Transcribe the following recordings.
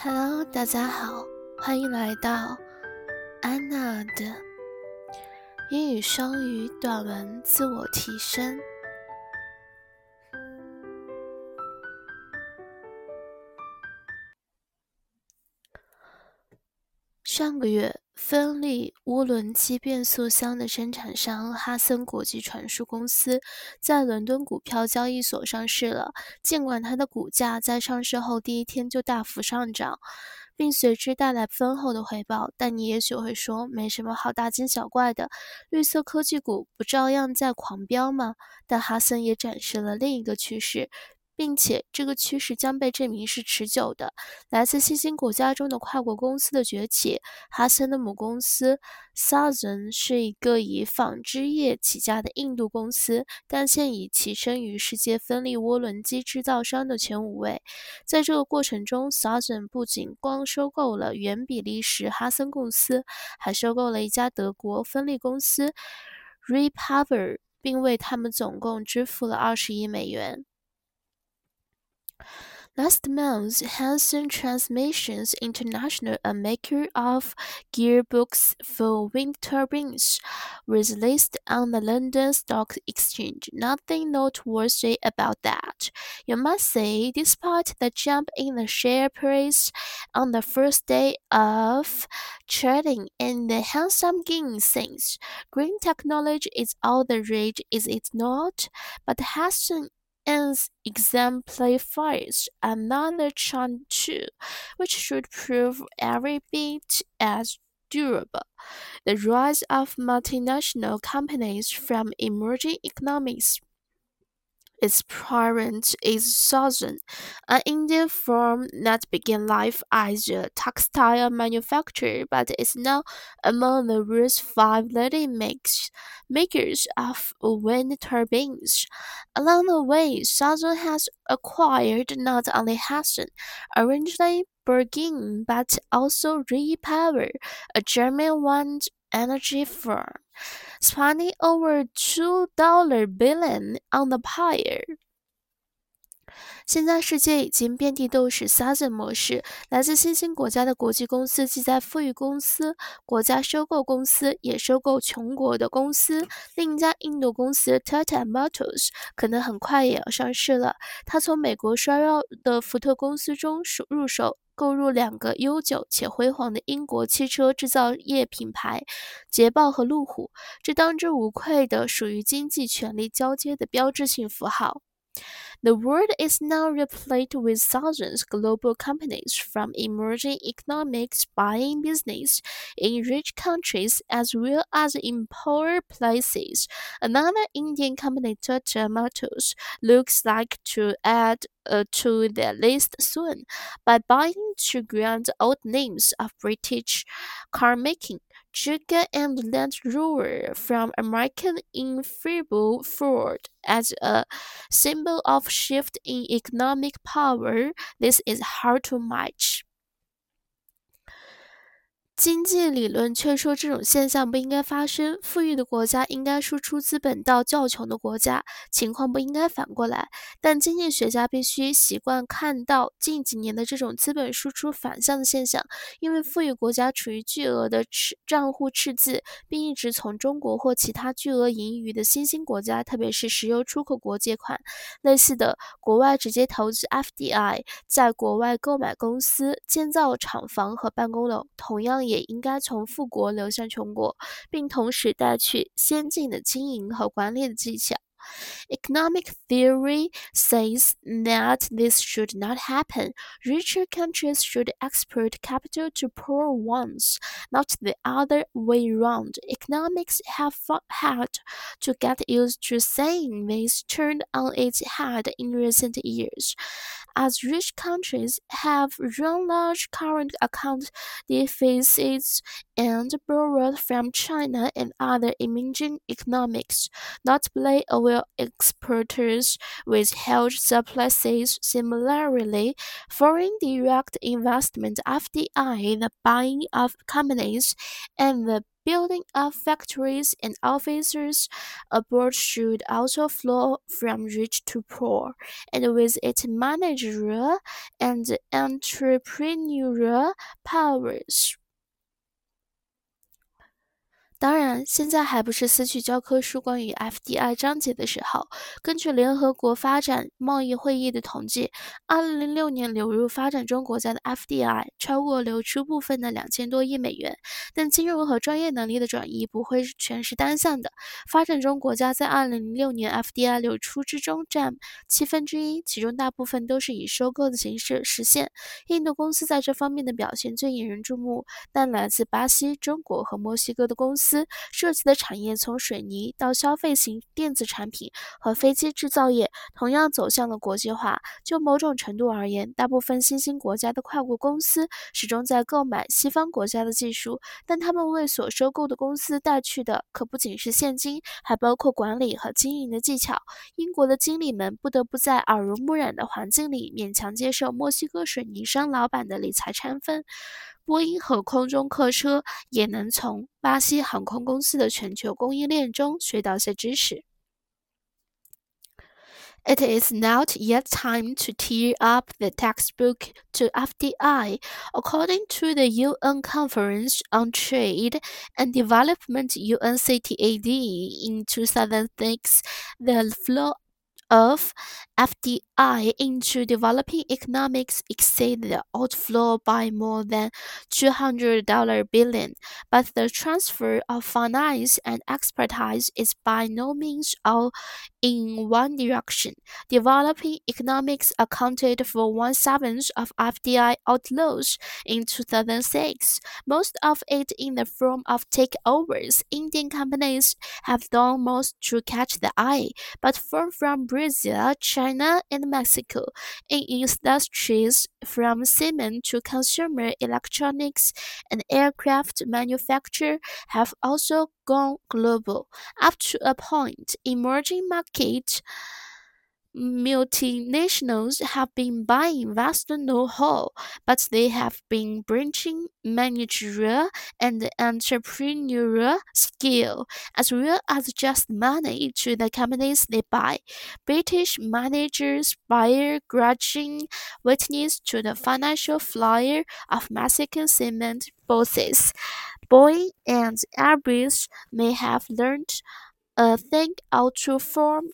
Hello，大家好，欢迎来到安娜的英语双语短文自我提升。上个月。芬利涡轮机变速箱的生产商哈森国际传输公司在伦敦股票交易所上市了。尽管它的股价在上市后第一天就大幅上涨，并随之带来丰厚的回报，但你也许会说，没什么好大惊小怪的，绿色科技股不照样在狂飙吗？但哈森也展示了另一个趋势。并且这个趋势将被证明是持久的。来自新兴国家中的跨国公司的崛起，哈森的母公司 Southern 是一个以纺织业起家的印度公司，但现已跻身于世界分立涡轮机制造商的前五位。在这个过程中，Southern 不仅光收购了原比利时哈森公司，还收购了一家德国分立公司 Repower，并为他们总共支付了二十亿美元。Last month, Hansen Transmissions International, a maker of gearbox for wind turbines, was listed on the London Stock Exchange. Nothing noteworthy about that, you must say, despite the jump in the share price on the first day of trading and the handsome gain since. Green technology is all the rage, is it not? But Hansen and exemplifies another trend too, which should prove every bit as durable. The rise of multinational companies from emerging economies its parent is Suzlon, an Indian firm that began life as a textile manufacturer but is now among the world's five leading makers of wind turbines. Along the way, Suzlon has acquired not only Hansen, originally Belgian, but also Repower, a German wind energy firm spending over two dollar billion on the pyre. 现在世界已经遍地都是 Southern 模式，来自新兴国家的国际公司既在富裕公司国家收购公司，也收购穷国的公司。另一家印度公司 Tata Motors 可能很快也要上市了。它从美国衰弱的福特公司中入手。购入两个悠久且辉煌的英国汽车制造业品牌捷豹和路虎，这当之无愧的属于经济权力交接的标志性符号。The world is now replete with thousands global companies from emerging economics buying business in rich countries as well as in poor places. Another Indian company, Tata Motors, looks like to add uh, to their list soon by buying two grand old names of British car making. Jaguar and Land Rover from American inflatable Ford as a symbol of shift in economic power. This is hard to match. 经济理论却说这种现象不应该发生，富裕的国家应该输出资本到较穷的国家，情况不应该反过来。但经济学家必须习惯看到近几年的这种资本输出反向的现象，因为富裕国家处于巨额的赤账户赤字，并一直从中国或其他巨额盈余的新兴国家，特别是石油出口国借款。类似的，国外直接投资 FDI 在国外购买公司、建造厂房和办公楼，同样。也应该从富国流向穷国，并同时带去先进的经营和管理的技巧。Economic theory says that this should not happen. Richer countries should export capital to poor ones, not the other way around. Economics have had to get used to seeing this turned on its head in recent years. As rich countries have run large current account deficits and borrowed from China and other emerging economics, not play exporters with huge surpluses. Similarly, foreign direct investment (FDI), the buying of companies, and the building of factories and offices abroad should also flow from rich to poor, and with its managerial and entrepreneurial powers. 当然，现在还不是撕去教科书关于 FDI 章节的时候。根据联合国发展贸易会议的统计，2006年流入发展中国家的 FDI 超过流出部分的两千多亿美元。但金融和专业能力的转移不会全是单向的。发展中国家在2006年 FDI 流出之中占七分之一，其中大部分都是以收购的形式实现。印度公司在这方面的表现最引人注目，但来自巴西、中国和墨西哥的公司。司涉及的产业从水泥到消费型电子产品和飞机制造业，同样走向了国际化。就某种程度而言，大部分新兴国家的跨国公司始终在购买西方国家的技术，但他们为所收购的公司带去的可不仅是现金，还包括管理和经营的技巧。英国的经理们不得不在耳濡目染的环境里勉强接受墨西哥水泥商老板的理财成分。波音和空中客车也能从巴西航空公司的全球供应链中学到些知识。It is not yet time to tear up the textbook to FDI. According to the UN Conference on Trade and Development UNCTAD in 2006, the flow of FDI into developing economics exceed the outflow by more than $200 billion, but the transfer of finance and expertise is by no means all in one direction. Developing economics accounted for one seventh of FDI outflows in 2006, most of it in the form of takeovers. Indian companies have done most to catch the eye, but far from Brazil, China, and Mexico. In industries from cement to consumer electronics and aircraft manufacture have also gone global. Up to a point, emerging market multinationals have been buying vast know-how, but they have been bringing managerial and entrepreneurial skill, as well as just money to the companies they buy. British managers bear grudging witness to the financial flyer of Mexican cement bosses. Boeing and Airbus may have learned a thing or two from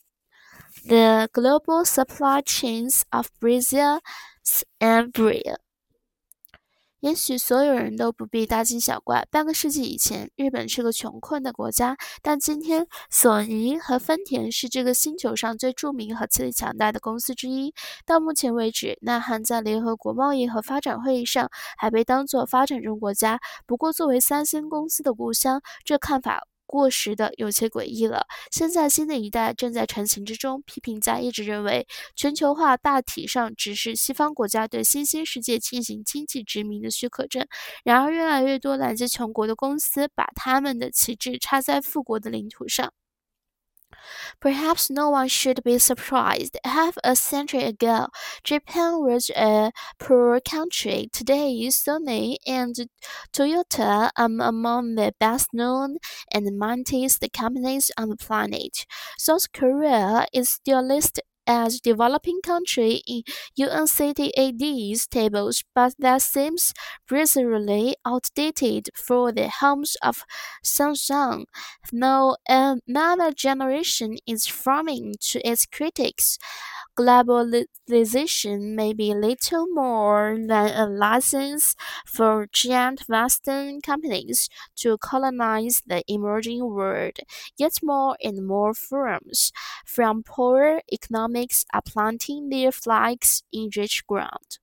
the global supply chains of Brazil and Brazil. 也许所有人都不必大惊小怪。半个世纪以前，日本是个穷困的国家，但今天，索尼和丰田是这个星球上最著名和最强大的公司之一。到目前为止，南韩在联合国贸易和发展会议上还被当作发展中国家。不过，作为三星公司的故乡，这看法。过时的有些诡异了。现在新的一代正在成型之中。批评家一直认为，全球化大体上只是西方国家对新兴世界进行经济殖民的许可证。然而，越来越多来自穷国的公司把他们的旗帜插在富国的领土上。Perhaps no one should be surprised. Half a century ago, Japan was a poor country. Today, Sony and Toyota are among the best known and mightiest companies on the planet. South Korea is still listed as developing country in UNCTAD's tables, but that seems bizarrely outdated for the homes of Samsung. Now another generation is forming to its critics. Globalization may be little more than a license for giant Western companies to colonize the emerging world, yet more and more firms from poorer economics are planting their flags in rich ground.